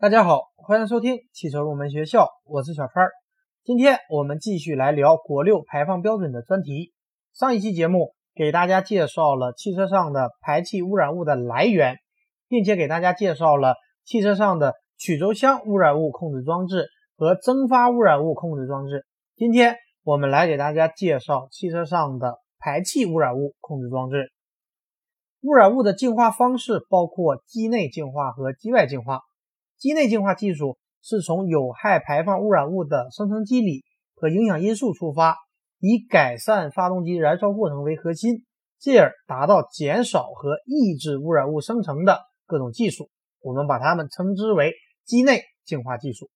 大家好，欢迎收听汽车入门学校，我是小川。今天我们继续来聊国六排放标准的专题。上一期节目给大家介绍了汽车上的排气污染物的来源，并且给大家介绍了汽车上的曲轴箱污染物控制装置和蒸发污染物控制装置。今天我们来给大家介绍汽车上的排气污染物控制装置。污染物的净化方式包括机内净化和机外净化。机内净化技术是从有害排放污染物的生成机理和影响因素出发，以改善发动机燃烧过程为核心，进而达到减少和抑制污染物生成的各种技术。我们把它们称之为机内净化技术。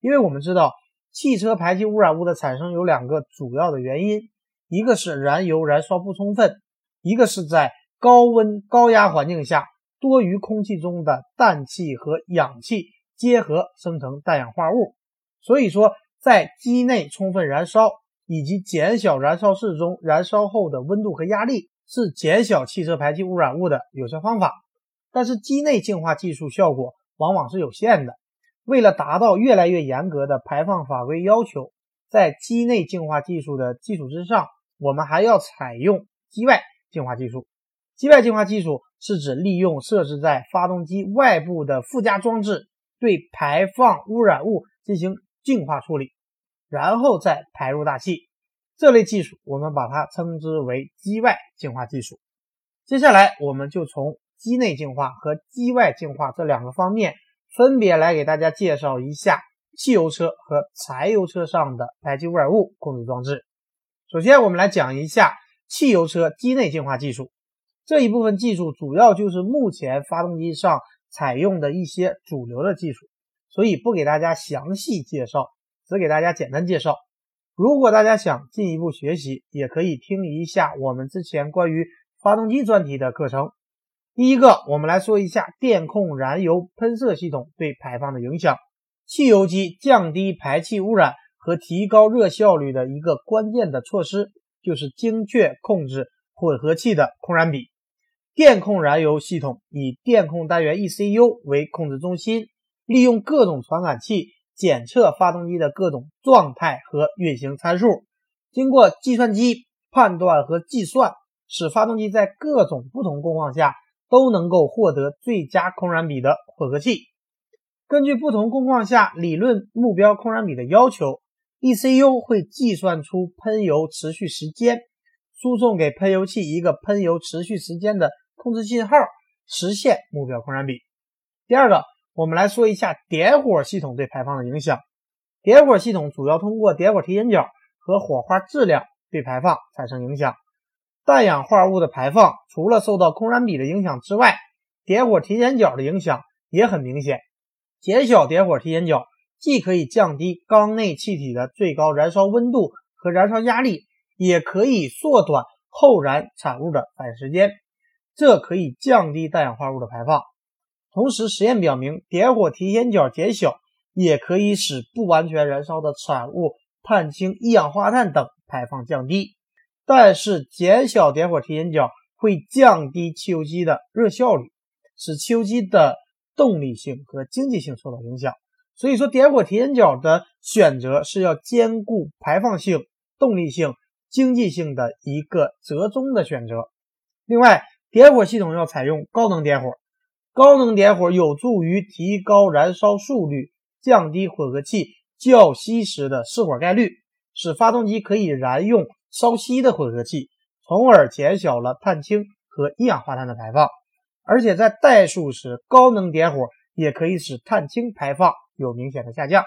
因为我们知道，汽车排气污染物的产生有两个主要的原因，一个是燃油燃烧不充分，一个是在高温高压环境下。多余空气中的氮气和氧气结合生成氮氧化物，所以说在机内充分燃烧以及减小燃烧室中燃烧后的温度和压力是减小汽车排气污染物的有效方法。但是机内净化技术效果往往是有限的，为了达到越来越严格的排放法规要求，在机内净化技术的基础之上，我们还要采用机外净化技术。机外净化技术是指利用设置在发动机外部的附加装置对排放污染物进行净化处理，然后再排入大气。这类技术我们把它称之为机外净化技术。接下来，我们就从机内净化和机外净化这两个方面分别来给大家介绍一下汽油车和柴油车上的排气污染物控制装置。首先，我们来讲一下汽油车机内净化技术。这一部分技术主要就是目前发动机上采用的一些主流的技术，所以不给大家详细介绍，只给大家简单介绍。如果大家想进一步学习，也可以听一下我们之前关于发动机专题的课程。第一个，我们来说一下电控燃油喷射系统对排放的影响。汽油机降低排气污染和提高热效率的一个关键的措施，就是精确控制混合气的控燃比。电控燃油系统以电控单元 ECU 为控制中心，利用各种传感器检测发动机的各种状态和运行参数，经过计算机判断和计算，使发动机在各种不同工况下都能够获得最佳空燃比的混合气。根据不同工况下理论目标空燃比的要求，ECU 会计算出喷油持续时间，输送给喷油器一个喷油持续时间的。控制信号，实现目标控燃比。第二个，我们来说一下点火系统对排放的影响。点火系统主要通过点火提前角和火花质量对排放产生影响。氮氧化物的排放除了受到空燃比的影响之外，点火提前角的影响也很明显。减小点火提前角，既可以降低缸内气体的最高燃烧温度和燃烧压力，也可以缩短后燃产物的反应时间。这可以降低氮氧化物的排放，同时实验表明，点火提前角减小也可以使不完全燃烧的产物碳氢、一氧化碳等排放降低。但是，减小点火提前角会降低汽油机的热效率，使汽油机的动力性和经济性受到影响。所以说，点火提前角的选择是要兼顾排放性、动力性、经济性的一个折中的选择。另外，点火系统要采用高能点火，高能点火有助于提高燃烧速率，降低混合气较稀时的失火概率，使发动机可以燃用稍稀的混合气，从而减小了碳氢和一氧化碳的排放。而且在怠速时，高能点火也可以使碳氢排放有明显的下降。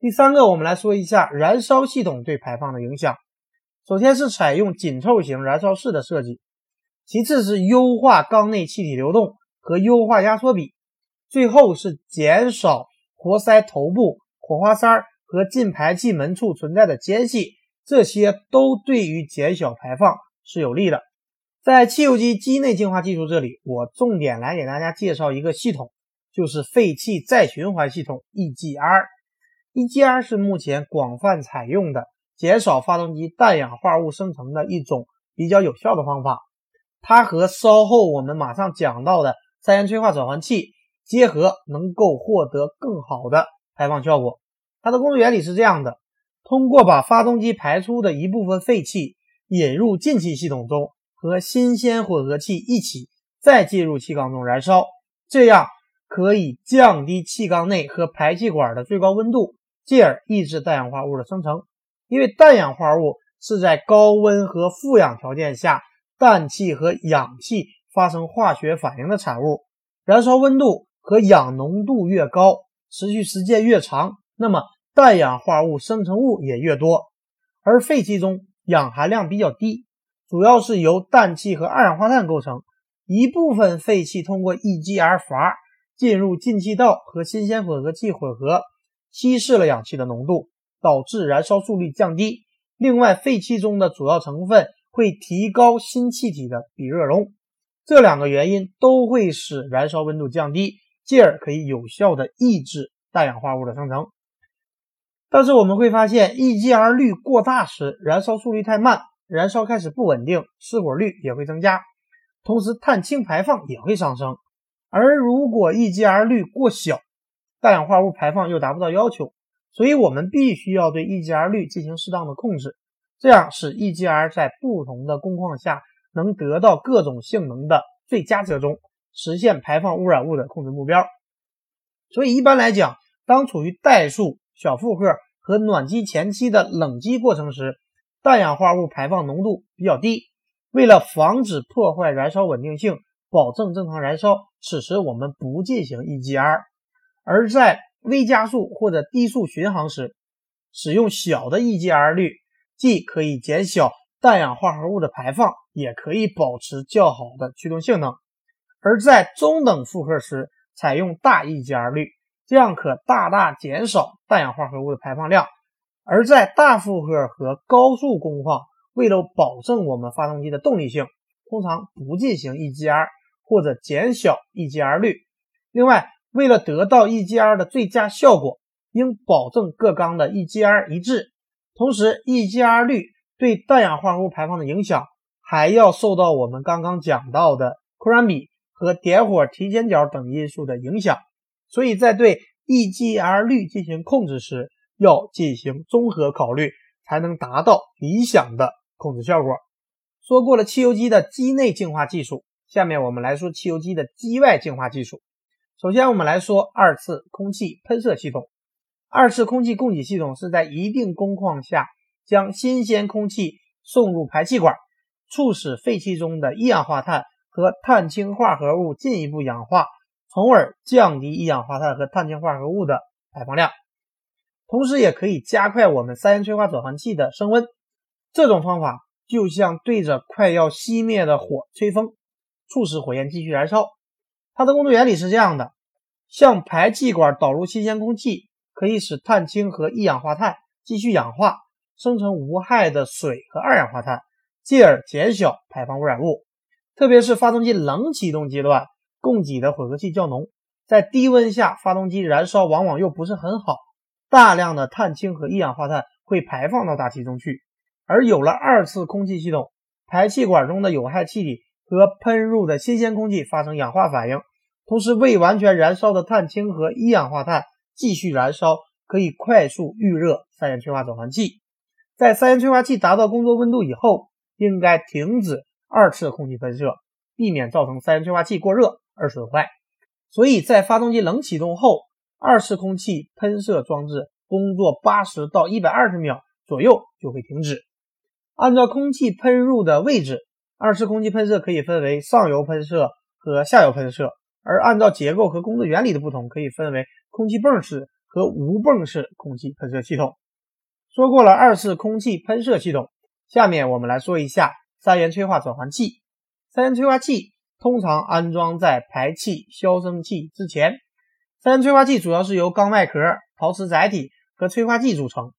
第三个，我们来说一下燃烧系统对排放的影响。首先是采用紧凑型燃烧室的设计。其次是优化缸内气体流动和优化压缩比，最后是减少活塞头部、火花塞和进排气门处存在的间隙，这些都对于减小排放是有利的。在汽油机机内净化技术这里，我重点来给大家介绍一个系统，就是废气再循环系统 EGR。EGR 是目前广泛采用的减少发动机氮氧化物生成的一种比较有效的方法。它和稍后我们马上讲到的三元催化转换器结合，能够获得更好的排放效果。它的工作原理是这样的：通过把发动机排出的一部分废气引入进气系统中，和新鲜混合气一起再进入气缸中燃烧，这样可以降低气缸内和排气管的最高温度，进而抑制氮氧化物的生成。因为氮氧化物是在高温和负氧条件下，氮气和氧气发生化学反应的产物。燃烧温度和氧浓度越高，持续时间越长，那么氮氧化物生成物也越多。而废气中氧含量比较低，主要是由氮气和二氧化碳构成。一部分废气通过 EGR 阀进入进气道和新鲜混合气混合，稀释了氧气的浓度，导致燃烧速率降低。另外，废气中的主要成分会提高新气体的比热容。这两个原因都会使燃烧温度降低，进而可以有效的抑制氮氧化物的生成。但是我们会发现，EGR 率过大时，燃烧速率太慢，燃烧开始不稳定，失火率也会增加，同时碳氢排放也会上升。而如果 EGR 率过小，氮氧化物排放又达不到要求，所以我们必须要对 EGR 率进行适当的控制，这样使 EGR 在不同的工况下。能得到各种性能的最佳折中，实现排放污染物的控制目标。所以一般来讲，当处于怠速、小负荷和暖机前期的冷机过程时，氮氧化物排放浓度比较低。为了防止破坏燃烧稳定性，保证正常燃烧，此时我们不进行 EGR。而在微加速或者低速巡航时，使用小的 EGR 率，既可以减小。氮氧化合物的排放也可以保持较好的驱动性能，而在中等负荷时采用大 EGR 率，这样可大大减少氮氧化合物的排放量；而在大负荷和高速工况，为了保证我们发动机的动力性，通常不进行 EGR 或者减小 EGR 率。另外，为了得到 EGR 的最佳效果，应保证各缸的 EGR 一致，同时 EGR 率。对氮氧化物排放的影响，还要受到我们刚刚讲到的扩燃比和点火提前角等因素的影响。所以在对 EGR 率进行控制时，要进行综合考虑，才能达到理想的控制效果。说过了汽油机的机内净化技术，下面我们来说汽油机的机外净化技术。首先，我们来说二次空气喷射系统。二次空气供给系统是在一定工况下。将新鲜空气送入排气管，促使废气中的一氧化碳和碳氢化合物进一步氧化，从而降低一氧化碳和碳氢化合物的排放量。同时，也可以加快我们三元催化转换器的升温。这种方法就像对着快要熄灭的火吹风，促使火焰继续燃烧。它的工作原理是这样的：向排气管导入新鲜空气，可以使碳氢和一氧化碳继续氧化。生成无害的水和二氧化碳，进而减小排放污染物。特别是发动机冷启动阶段，供给的混合气较浓，在低温下，发动机燃烧往往又不是很好，大量的碳氢和一氧化碳会排放到大气中去。而有了二次空气系统，排气管中的有害气体和喷入的新鲜空气发生氧化反应，同时未完全燃烧的碳氢和一氧化碳继续燃烧，可以快速预热三元催化转换器。在三元催化器达到工作温度以后，应该停止二次空气喷射，避免造成三元催化器过热而损坏。所以在发动机冷启动后，二次空气喷射装置工作八十到一百二十秒左右就会停止。按照空气喷入的位置，二次空气喷射可以分为上游喷射和下游喷射，而按照结构和工作原理的不同，可以分为空气泵式和无泵式空气喷射系统。说过了二次空气喷射系统，下面我们来说一下三元催化转换器。三元催化器通常安装在排气消声器之前。三元催化器主要是由钢外壳、陶瓷载体和催化剂组成。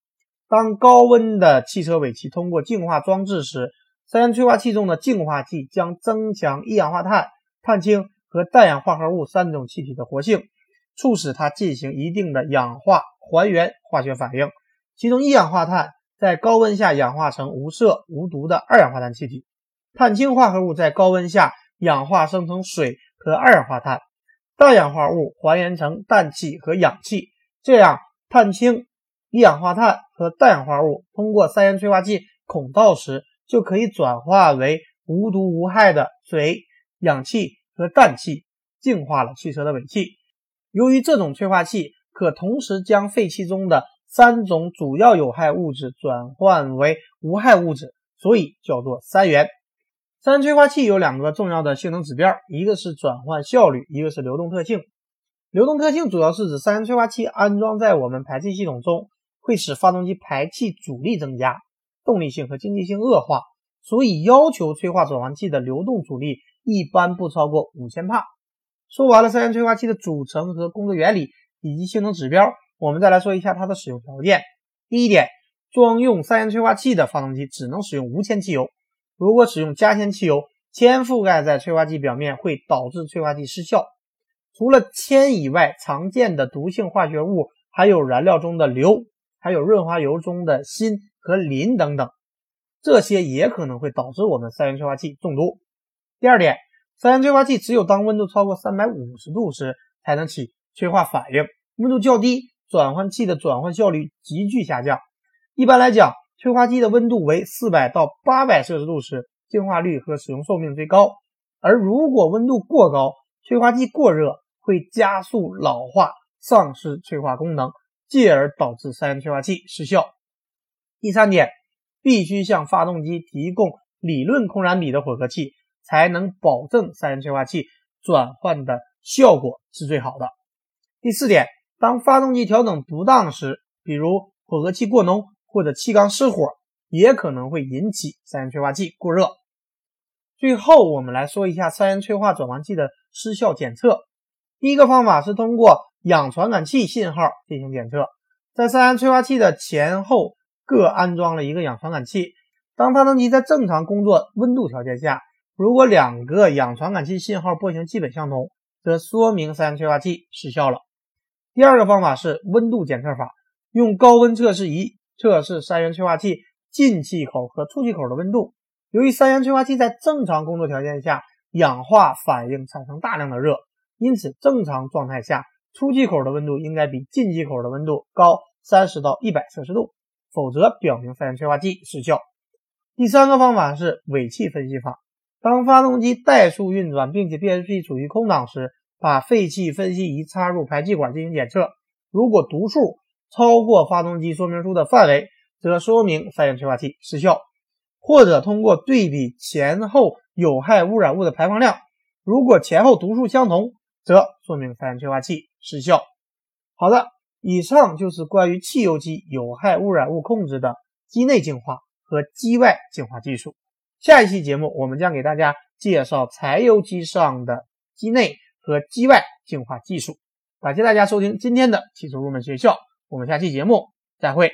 当高温的汽车尾气通过净化装置时，三元催化器中的净化剂将增强一氧化碳、碳氢和氮氧化合物三种气体的活性，促使它进行一定的氧化还原化学反应。其中，一氧化碳在高温下氧化成无色无毒的二氧化碳气体，碳氢化合物在高温下氧化生成水和二氧化碳。氮氧化物还原成氮气和氧气，这样碳氢、一氧化碳和氮氧化物通过三元催化剂孔道时，就可以转化为无毒无害的水、氧气和氮气，净化了汽车的尾气。由于这种催化器可同时将废气中的三种主要有害物质转换为无害物质，所以叫做三元。三元催化器有两个重要的性能指标，一个是转换效率，一个是流动特性。流动特性主要是指三元催化器安装在我们排气系统中，会使发动机排气阻力增加，动力性和经济性恶化，所以要求催化转换器的流动阻力一般不超过五千帕。说完了三元催化器的组成和工作原理以及性能指标。我们再来说一下它的使用条件。第一点，装用三元催化器的发动机只能使用无铅汽油。如果使用加铅汽油，铅覆盖在催化剂表面会导致催化剂失效。除了铅以外，常见的毒性化学物还有燃料中的硫，还有润滑油中的锌和磷等等，这些也可能会导致我们三元催化器中毒。第二点，三元催化器只有当温度超过三百五十度时才能起催化反应，温度较低。转换器的转换效率急剧下降。一般来讲，催化剂的温度为四百到八百摄氏度时，净化率和使用寿命最高。而如果温度过高，催化剂过热，会加速老化，丧失催化功能，进而导致三元催化器失效。第三点，必须向发动机提供理论空燃比的混合气，才能保证三元催化器转换的效果是最好的。第四点。当发动机调整不当时，比如混合气过浓或者气缸失火，也可能会引起三元催化器过热。最后，我们来说一下三元催化转换器的失效检测。第一个方法是通过氧传感器信号进行检测，在三元催化器的前后各安装了一个氧传感器。当发动机在正常工作温度条件下，如果两个氧传感器信号波形基本相同，则说明三元催化器失效了。第二个方法是温度检测法，用高温测试仪测试三元催化器进气口和出气口的温度。由于三元催化器在正常工作条件下氧化反应产生大量的热，因此正常状态下出气口的温度应该比进气口的温度高三十到一百摄氏度，否则表明三元催化剂失效。第三个方法是尾气分析法，当发动机怠速运转并且变速器处于空档时。把废气分析仪插入排气管进行检测，如果读数超过发动机说明书的范围，则说明三元催化器失效；或者通过对比前后有害污染物的排放量，如果前后读数相同，则说明三元催化器失效。好的，以上就是关于汽油机有害污染物控制的机内净化和机外净化技术。下一期节目，我们将给大家介绍柴油机上的机内。和机外净化技术，感谢大家收听今天的汽车入门学校，我们下期节目再会。